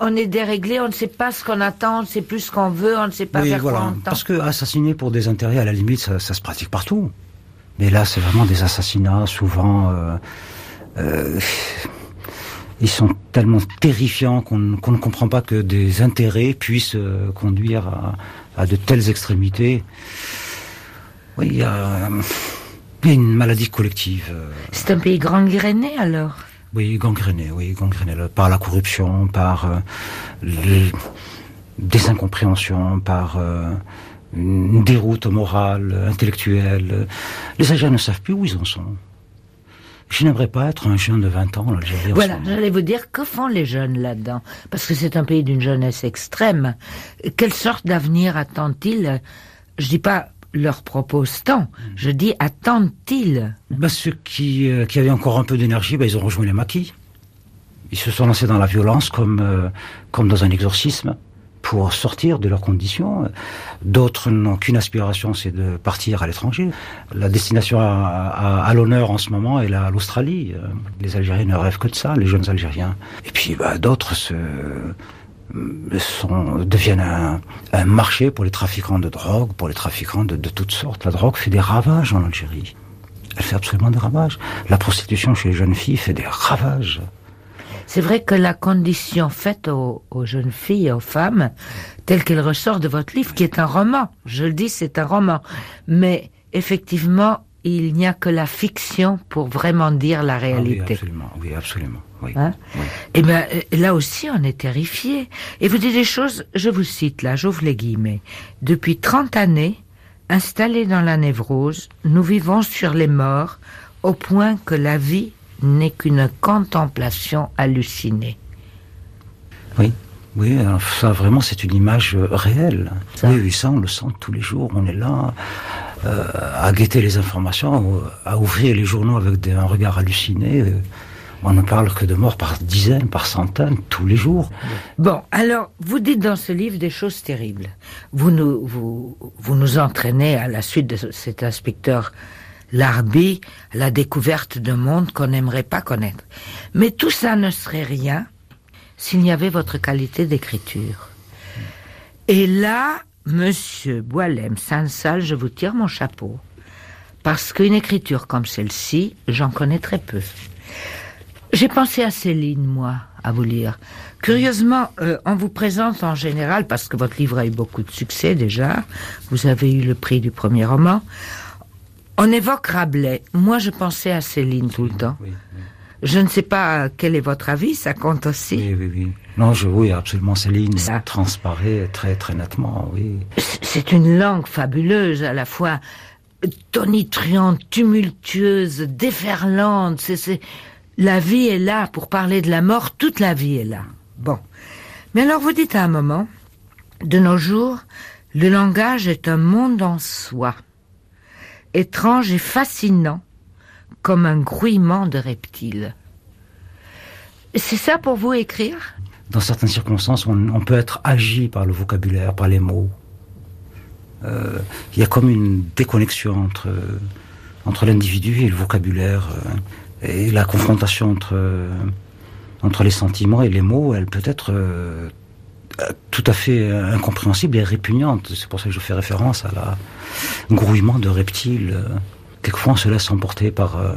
on, est déréglé, on ne sait pas ce qu'on attend, on ne sait plus ce qu'on veut, on ne sait pas oui, vers voilà. quoi on Parce que assassiner pour des intérêts, à la limite, ça, ça se pratique partout. Mais là, c'est vraiment des assassinats, souvent. Euh, euh, ils sont tellement terrifiants qu'on qu ne comprend pas que des intérêts puissent conduire à, à, de telles extrémités. Oui, il y a une maladie collective. Euh. C'est un pays gangréné alors Oui, gangréné, oui, gangréné par la corruption, par euh, les, des incompréhensions, par euh, une déroute morale, intellectuelle. Les Algériens ne savent plus où ils en sont. Je n'aimerais pas être un jeune de 20 ans en Algérie. Voilà, j'allais vous dire, que font les jeunes là-dedans? Parce que c'est un pays d'une jeunesse extrême. Quelle sorte d'avenir attendent-ils Je dis pas leur propose tant. Je dis, attendent-ils? Bah, Ceux qui, euh, qui avaient encore un peu d'énergie, bah, ils ont rejoint les maquis. Ils se sont lancés dans la violence comme, euh, comme dans un exorcisme pour sortir de leurs conditions. D'autres n'ont qu'une aspiration, c'est de partir à l'étranger. La destination à, l'honneur en ce moment est l'Australie. Les Algériens ne rêvent que de ça, les jeunes Algériens. Et puis bah, d'autres se sont, deviennent un, un, marché pour les trafiquants de drogue, pour les trafiquants de, de, toutes sortes. La drogue fait des ravages en Algérie. Elle fait absolument des ravages. La prostitution chez les jeunes filles fait des ravages. C'est vrai que la condition faite aux, aux, jeunes filles et aux femmes, telle qu'elle ressort de votre livre, qui est un roman, je le dis, c'est un roman, mais effectivement, il n'y a que la fiction pour vraiment dire la réalité. Ah oui, absolument, oui, absolument. Oui, Hein oui. Eh bien, euh, là aussi, on est terrifié. Et vous dites des choses, je vous cite là, j'ouvre les guillemets. Depuis 30 années, installés dans la névrose, nous vivons sur les morts au point que la vie n'est qu'une contemplation hallucinée. Oui, oui, ça vraiment c'est une image euh, réelle. Ça. Oui, oui, ça on le sent tous les jours. On est là euh, à guetter les informations, euh, à ouvrir les journaux avec des- un regard halluciné. Euh, On ne parle que de morts par dizaines, par centaines, tous les jours. Bon, alors, vous dites dans ce livre des choses terribles. Vous nous, vous, vous nous entraînez à la suite de ce- cet inspecteur Larby à la découverte d'un monde qu'on n'aimerait pas connaître. Mais tout ça ne serait rien s'il n'y avait votre qualité d'écriture. Et là, monsieur Boilem Sansal, je vous tire mon chapeau. Parce qu'une écriture comme celle-ci, j'en connais très peu. J'ai pensé à Céline, moi, à vous lire. Curieusement, euh, on vous présente en général, parce que votre livre a eu beaucoup de succès déjà, vous avez eu le prix du premier roman, on évoque Rabelais. Moi, je pensais à Céline tout le temps. Je ne sais pas quel est votre avis, ça compte aussi. oui, oui. oui. Non, je, oui, absolument, Céline Ça. transparaît très, très nettement, oui. C'est une langue fabuleuse, à la fois tonitruante, tumultueuse, déferlante. C'est, c'est... La vie est là pour parler de la mort, toute la vie est là. Bon. Mais alors vous dites à un moment, de nos jours, le langage est un monde en soi, étrange et fascinant, comme un grouillement de reptiles. C'est ça pour vous écrire? Dans certaines circonstances, on, peut être agi par le vocabulaire, par les mots. Euh, Il y a comme une déconnexion entre, entre l'individu et le vocabulaire. euh, et la confrontation entre, euh, entre les sentiments et les mots, elle peut être tout à fait incompréhensible et répugnante. C'est pour ça que je fais référence à la grouillement de reptiles. Quelquefois, on se laisse emporter par... euh,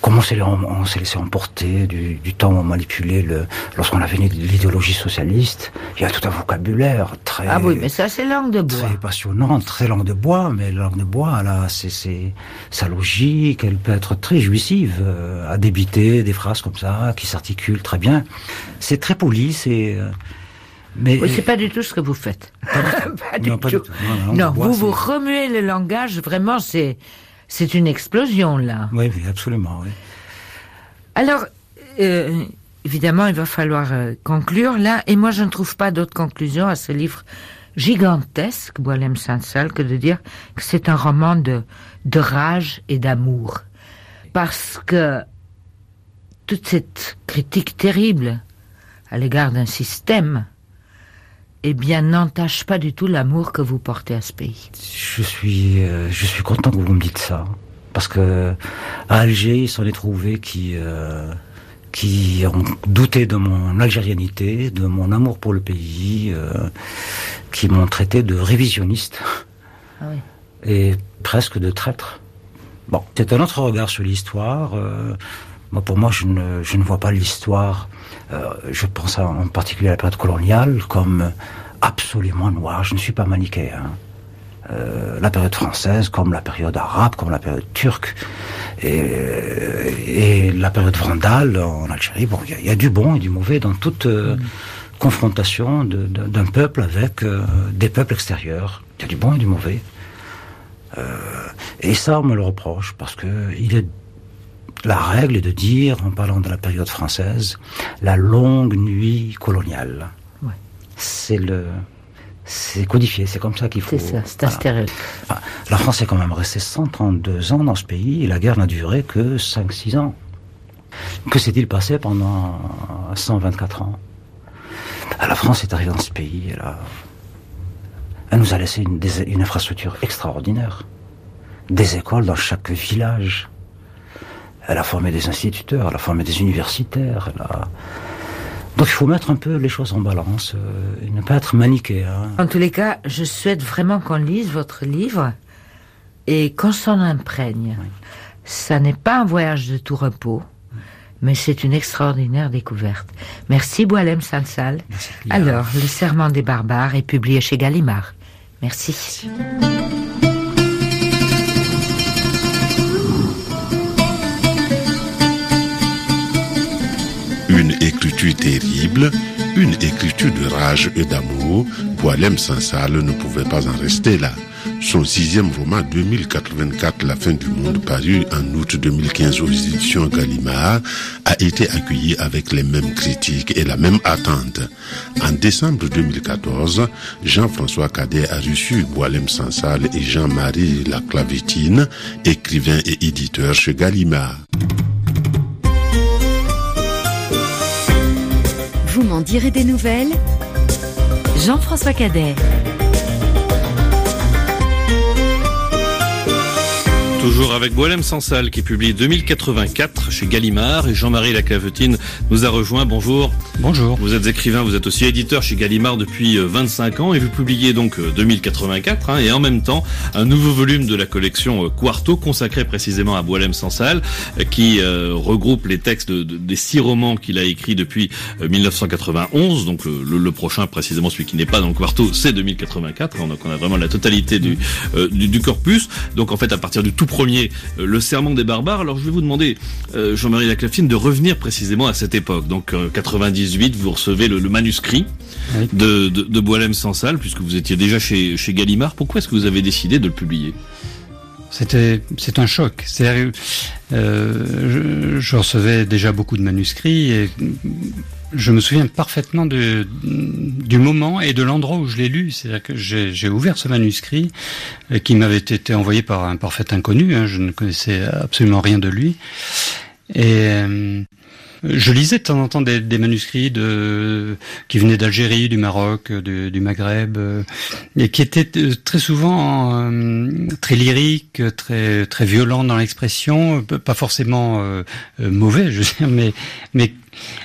comment on s'est laissé emporter du, du temps où on manipulait le... Lorsqu'on avait l'idéologie socialiste, il y a tout un vocabulaire très... Ah oui, mais ça c'est langue de bois. Très passionnant, très langue de bois, mais la langue de bois, là, c'est, sa logique, elle peut être très jouissive, euh, à débiter des phrases comme ça, qui s'articulent très bien. C'est très poli, c'est... euh, mais Oui, c'est pas du tout ce que vous faites. pas du Non, pas tout. du tout. Non, Non, bois, vous vous remuez le langage, vraiment, c'est c'est une explosion là. Oui, oui, absolument, oui. Alors, euh, évidemment, il va falloir euh, conclure là, et moi je ne trouve pas d'autre conclusion à ce livre gigantesque, Boilem Saint-Saul, que de dire que c'est un roman de, de rage et d'amour. Parce que toute cette critique terrible à l'égard d'un système, eh bien, n'entache pas du tout l'amour que vous portez à ce pays. Je suis, euh, je suis content que vous me dites ça. Parce que à Alger, il s'en est trouvé qui, euh, qui ont douté de mon algérianité, de mon amour pour le pays, euh, qui m'ont traité de révisionniste Ah oui. et presque de traître. Bon, c'est un autre regard sur l'histoire. Moi, pour moi, je ne, je ne vois pas l'histoire. euh, je pense à- en particulier à la période coloniale comme absolument noire. Je ne suis pas manichéen. Euh, la période française, comme la période arabe, comme la période turque, et, et la période vandale en Algérie. Bon, il y a- il y, a du bon et du mauvais dans toute euh, confrontation de- de- d'un peuple avec euh, des peuples extérieurs. Il y a du bon et du mauvais. Et ça, on me le reproche parce que il est la règle est de dire, en parlant de la période française, la longue nuit coloniale. Ouais. C'est le, c'est codifié, c'est comme ça qu'il faut. C'est ça, c'est un voilà. stéréotype. Enfin, la France est quand même restée 132 ans dans ce pays et la guerre n'a duré que 5-6 ans. Que s'est-il passé pendant 124 ans? La France est arrivée dans ce pays, elle, a- elle nous a laissé une, des- une infrastructure extraordinaire. Des écoles dans chaque village. Elle a formé des instituteurs, elle a formé des universitaires. Elle a... Donc il faut mettre un peu les choses en balance euh, et ne pas être manichéen. En tous les cas, je souhaite vraiment qu'on lise votre livre et qu'on s'en imprègne. Ça n'est pas un voyage de tout repos, mais c'est une extraordinaire découverte. Merci Boalem Sansal. Merci. Alors, Le Serment des barbares est publié chez Gallimard. Merci. Écriture terrible, une écriture de rage et d'amour, Boilem Sansal ne pouvait pas en rester là. Son sixième roman 2084, La fin du monde, paru en août 2015 aux éditions Gallimard, a été accueilli avec les mêmes critiques et la même attente. En décembre 2014, Jean-François Cadet a reçu Boilem Sansal et Jean-Marie Laclavitine, écrivain et éditeur chez Gallimard. Vous m'en direz des nouvelles Jean-François Cadet. Toujours avec Boilem Sansal qui publie 2084 chez Gallimard et Jean-Marie Lacavetine nous a rejoint. Bonjour. Bonjour. Vous êtes écrivain, vous êtes aussi éditeur chez Gallimard depuis 25 euh, ans et vous publiez donc 2084 euh, hein, et en même temps un nouveau volume de la collection euh, Quarto consacré précisément à Boilem Sansal qui regroupe les textes des six romans qu'il a écrits depuis 1991. Donc le, prochain précisément celui qui n'est pas dans le Quarto c'est 2084. Donc on a vraiment la totalité du, du, du corpus. Donc en fait à partir du tout premier, euh, le serment des barbares. Alors je vais vous demander, euh, Jean-Marie Laclafine, de revenir précisément à cette époque. Donc 98, euh, vous recevez le, manuscrit de, de, de Boilem Sansal, puisque vous étiez déjà chez, chez Gallimard. Pourquoi est-ce que vous avez décidé de le publier? C'était c'est un choc. Euh, je, je, recevais déjà beaucoup de manuscrits et je me souviens parfaitement de, du moment et de l'endroit où je l'ai lu. C'est-à-dire que j'ai ouvert ce manuscrit euh, qui m'avait été envoyé par un parfait inconnu. Hein, je ne connaissais absolument rien de lui. Et euh, je lisais de temps en temps des, manuscrits de, qui venaient d'Algérie, du Maroc, du Maghreb, euh, et qui étaient très souvent très lyriques, très très violents dans l'expression, pas forcément mauvais, je veux dire, mais mais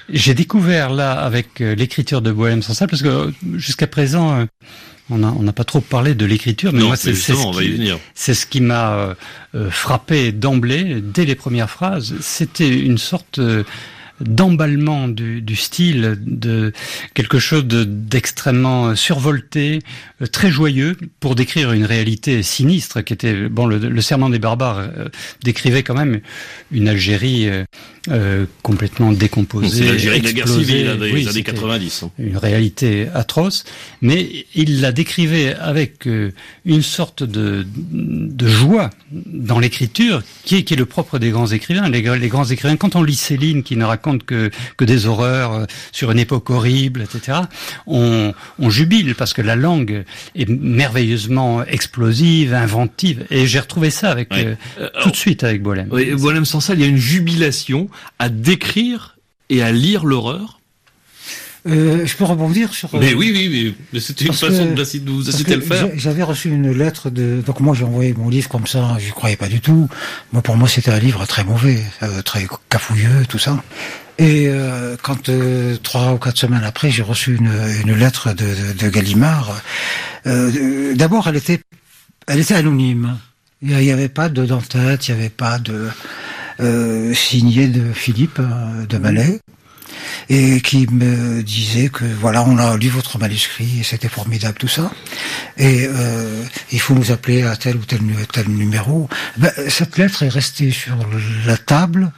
j'ai découvert là avec euh, l'écriture de Bohème Sansal parce que euh, jusqu'à présent euh, on n'a on pas trop parlé de l'écriture, mais moi c'est ce qui m'a frappé d'emblée dès les premières phrases. C'était une sorte d'emballement du, du, style, de quelque chose d'extrêmement survolté, euh, très joyeux, pour décrire une réalité sinistre qui était bon. Le, le serment des barbares euh, décrivait quand même une Algérie euh, complètement décomposée, l'Algérie de la guerre civile des années 90. Hein. Une réalité atroce, mais il la décrivait avec une sorte de, de joie dans l'écriture qui est, qui est le propre des grands écrivains. Les, les grands écrivains, quand on lit Céline qui ne raconte que, que des horreurs euh, sur une époque horrible, etc., on, on jubile parce que la langue est merveilleusement explosive, inventive. Et j'ai retrouvé ça avec euh, tout de suite avec Boilem. Oui, Boilem sans ça, il y a une jubilation à décrire et à lire l'horreur euh, je peux rebondir sur. Mais oui, oui, mais c'était une façon de vous inciter à le faire. J'avais reçu une lettre de. Donc moi, j'ai envoyé mon livre comme ça. Je croyais pas du tout. Moi, pour moi, c'était un livre très mauvais, euh, très cafouilleux, tout ça. Et euh, quand euh, trois ou quatre semaines après, j'ai reçu une, une, lettre de, de, de Gallimard. Euh, D'abord, elle était, elle était anonyme. Il n'y avait pas de dentette, il n'y avait pas de euh, signé de Philippe de Malais et qui me disait que voilà, on a lu votre manuscrit et c'était formidable tout ça. Et euh, il faut nous appeler à tel ou tel, numéro. Ben, cette lettre est restée sur la table.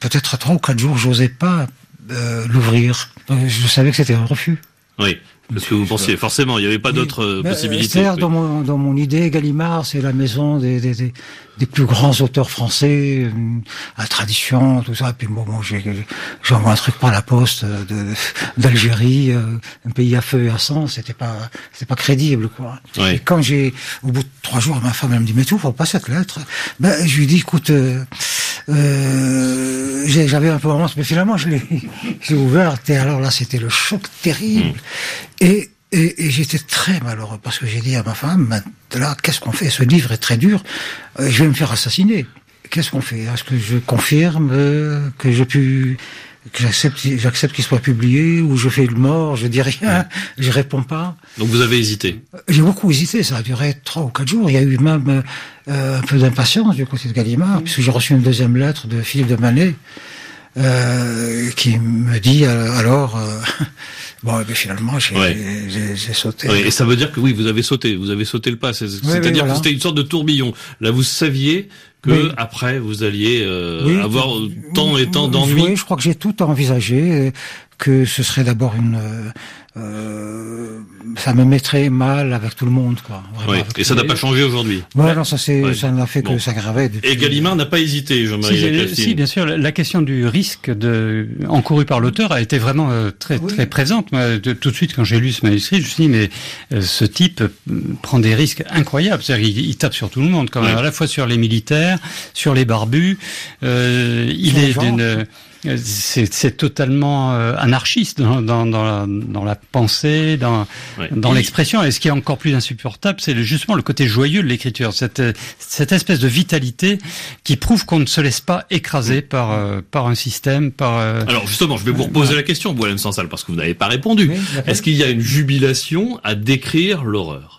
Peut-être trois ou quatre jours, j'osais pas euh, l'ouvrir. Je savais que c'était un refus. Oui. Parce que vous pensiez, forcément, il n'y avait pas d'autres euh, possibilités. C'est-à-dire, dans, mon, dans mon idée, Gallimard, c'est la maison des, des, des, des, plus grands auteurs français, euh, à tradition, tout ça. Et puis bon, bon j'envoie un truc par la poste d'Algérie, euh, un pays à feu et à sang, c'était pas, c'était pas crédible, quoi. Et quand j'ai, au bout de trois jours, ma femme elle me dit, mais tu ouvres pas cette lettre Ben, je lui dis, écoute, euh, j'avais un peu honte, mais finalement, je l'ai, ouverte. Et alors là, c'était le choc terrible. Mmh. Et, et, et j'étais très malheureux parce que j'ai dit à ma femme, là, qu'est-ce qu'on fait? Ce livre est très dur, euh, je vais me faire assassiner. Qu'est-ce qu'on fait? Est-ce que je confirme euh, que je pu que j'accepte, j'accepte qu'il soit publié ou je fais le mort, je dis rien, je réponds pas? Donc vous avez hésité? J'ai beaucoup hésité, ça a duré trois ou quatre jours. Il y a eu même euh, un peu d'impatience du côté de Gallimard, puisque j'ai reçu une deuxième lettre de Philippe de Manet euh, qui me dit alors Bon, et finalement, j'ai sauté. et ça veut dire que oui, vous avez sauté, vous avez sauté le pas. C'est-à-dire que c'était une sorte de tourbillon. Là, vous saviez que après vous alliez euh, avoir tant et tant d'ennuis. Oui, je crois que j'ai tout envisagé. que ce serait d'abord une euh, ça me mettrait mal avec tout le monde, quoi. oui. Et ça n'a pas changé aujourd'hui. Ouais, non, ça c'est, ça n'a fait que s'aggraver. Et Gallimard n'a pas hésité, Jean-Marie si, si, bien sûr, la question du risque de encouru par l'auteur a été vraiment euh, très très présente. tout de suite, quand j'ai lu ce manuscrit, je me suis dit mais euh, ce type prend des risques incroyables. C'est-à-dire, il, tape sur tout le monde, quand même, à la fois sur les militaires, sur les barbus. il est d'une c'est totalement euh, anarchiste dans, dans, dans, la, dans, la, pensée, dans, dans l'expression. Et ce qui est encore plus insupportable, c'est justement le côté joyeux de l'écriture, cette, cette espèce de vitalité qui prouve qu'on ne se laisse pas écraser par, euh, par un système, par... Euh, Alors justement, je vais vous reposer la question, Boilem Sansal, parce que vous n'avez pas répondu. Est-ce qu'il y a une jubilation à décrire l'horreur?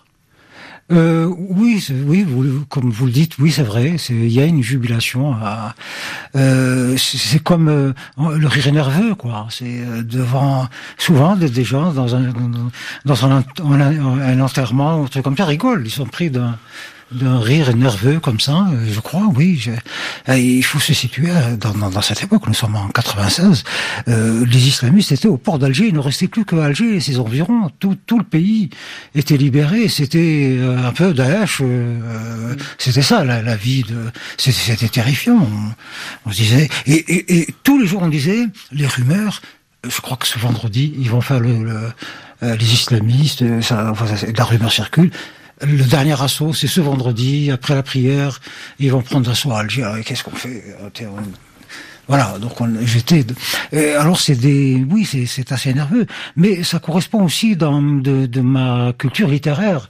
Euh, oui, oui, vous, comme vous le dites, oui, c'est vrai. Il y a une jubilation. Euh, c'est comme euh, le rire nerveux, quoi. C'est euh, devant souvent des, gens dans un dans un, un, enterrement, un truc comme ça, rigolent. Ils sont pris d'un d'un rire nerveux comme ça, euh, je crois, oui. Euh, il faut se situer euh, dans, dans, cette époque, nous sommes en 96, euh, les islamistes étaient au port d'Alger, il ne restait plus que Alger et ses environs, tout, tout le pays était libéré, c'était un peu Daesh, euh, c'était ça la, la, vie, de, c'était terrifiant, on, se disait, et, et, et, tous les jours on disait, les rumeurs, je crois que ce vendredi, ils vont faire le, le les islamistes, ça, la rumeur circule, le dernier assaut, c'est ce vendredi, après la prière, ils vont prendre assaut à Alger. Qu'est-ce qu'on fait voilà, donc j'étais. Alors c'est des, oui, c'est assez nerveux, mais ça correspond aussi dans de ma culture littéraire.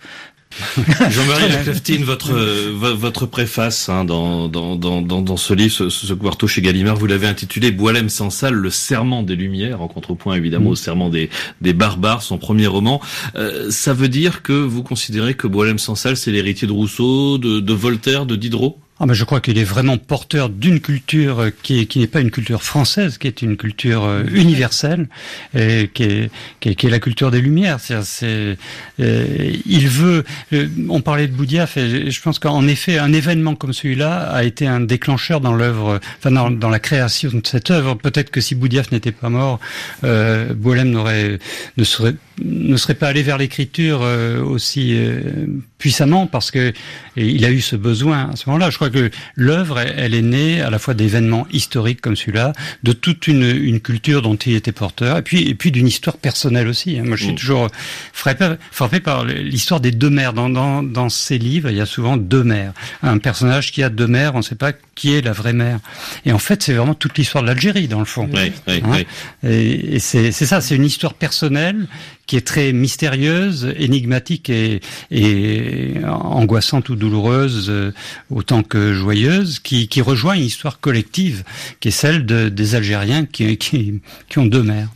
Jean-Marie Laclaftine, votre votre préface hein, dans, dans, dans, dans ce livre, ce, ce quarto chez Gallimard, vous l'avez intitulé Boilem sans salle, le serment des Lumières, en contrepoint évidemment mm. au serment des, des barbares, son premier roman. Euh, ça veut dire que vous considérez que Boilem sans salle, c'est l'héritier de Rousseau, de, de Voltaire, de Diderot? Ah ben je crois qu'il est vraiment porteur d'une culture qui, qui n'est pas une culture française, qui est une culture euh, universelle, et qui, est, qui, est, qui est la culture des Lumières. C'est, euh, il veut. Euh, on parlait de Boudiaf, et je pense qu'en effet, un événement comme celui-là a été un déclencheur dans l'œuvre, enfin dans, dans, la création de cette œuvre. Peut-être que si Boudiaf n'était pas mort, euh, Boilem n'aurait ne serait ne serait pas allé vers l'écriture aussi puissamment parce que il a eu ce besoin à ce moment-là. Je crois que l'œuvre, elle est née à la fois d'événements historiques comme celui-là, de toute une, une, culture dont il était porteur, et puis, et puis d'une histoire personnelle aussi. Hein. Moi, je suis mm. toujours frappé, frappé par l'histoire des deux mères. Dans, dans, dans ces livres, il y a souvent deux mères. Un personnage qui a deux mères, on ne sait pas qui est la vraie mère. Et en fait, c'est vraiment toute l'histoire de l'Algérie, dans le fond. Oui, oui, hein. Et, et c'est ça, c'est une histoire personnelle qui est très mystérieuse, énigmatique et, et angoissante ou douloureuse, euh, autant que joyeuse, qui, qui, rejoint une histoire collective, qui est celle de, des Algériens qui, qui, qui ont deux mères.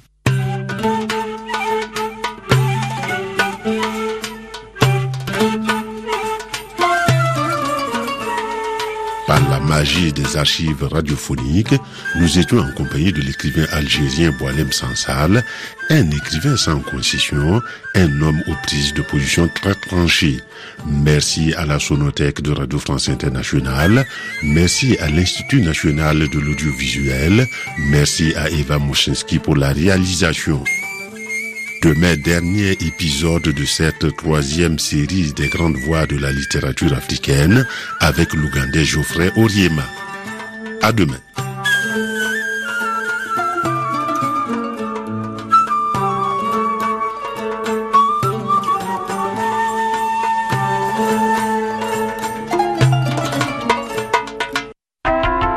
Magie des archives radiophoniques, nous étions en compagnie de l'écrivain algérien Boalem Sansal, un écrivain sans concession, un homme aux prises de position très tranchées. Merci à la Sonothèque de Radio France Internationale, merci à l'Institut National de l'Audiovisuel, merci à Eva Mouchinski pour la réalisation. Demain, dernier épisode de cette troisième série des grandes voix de la littérature africaine avec l'Ougandais Geoffrey Oriema. À demain.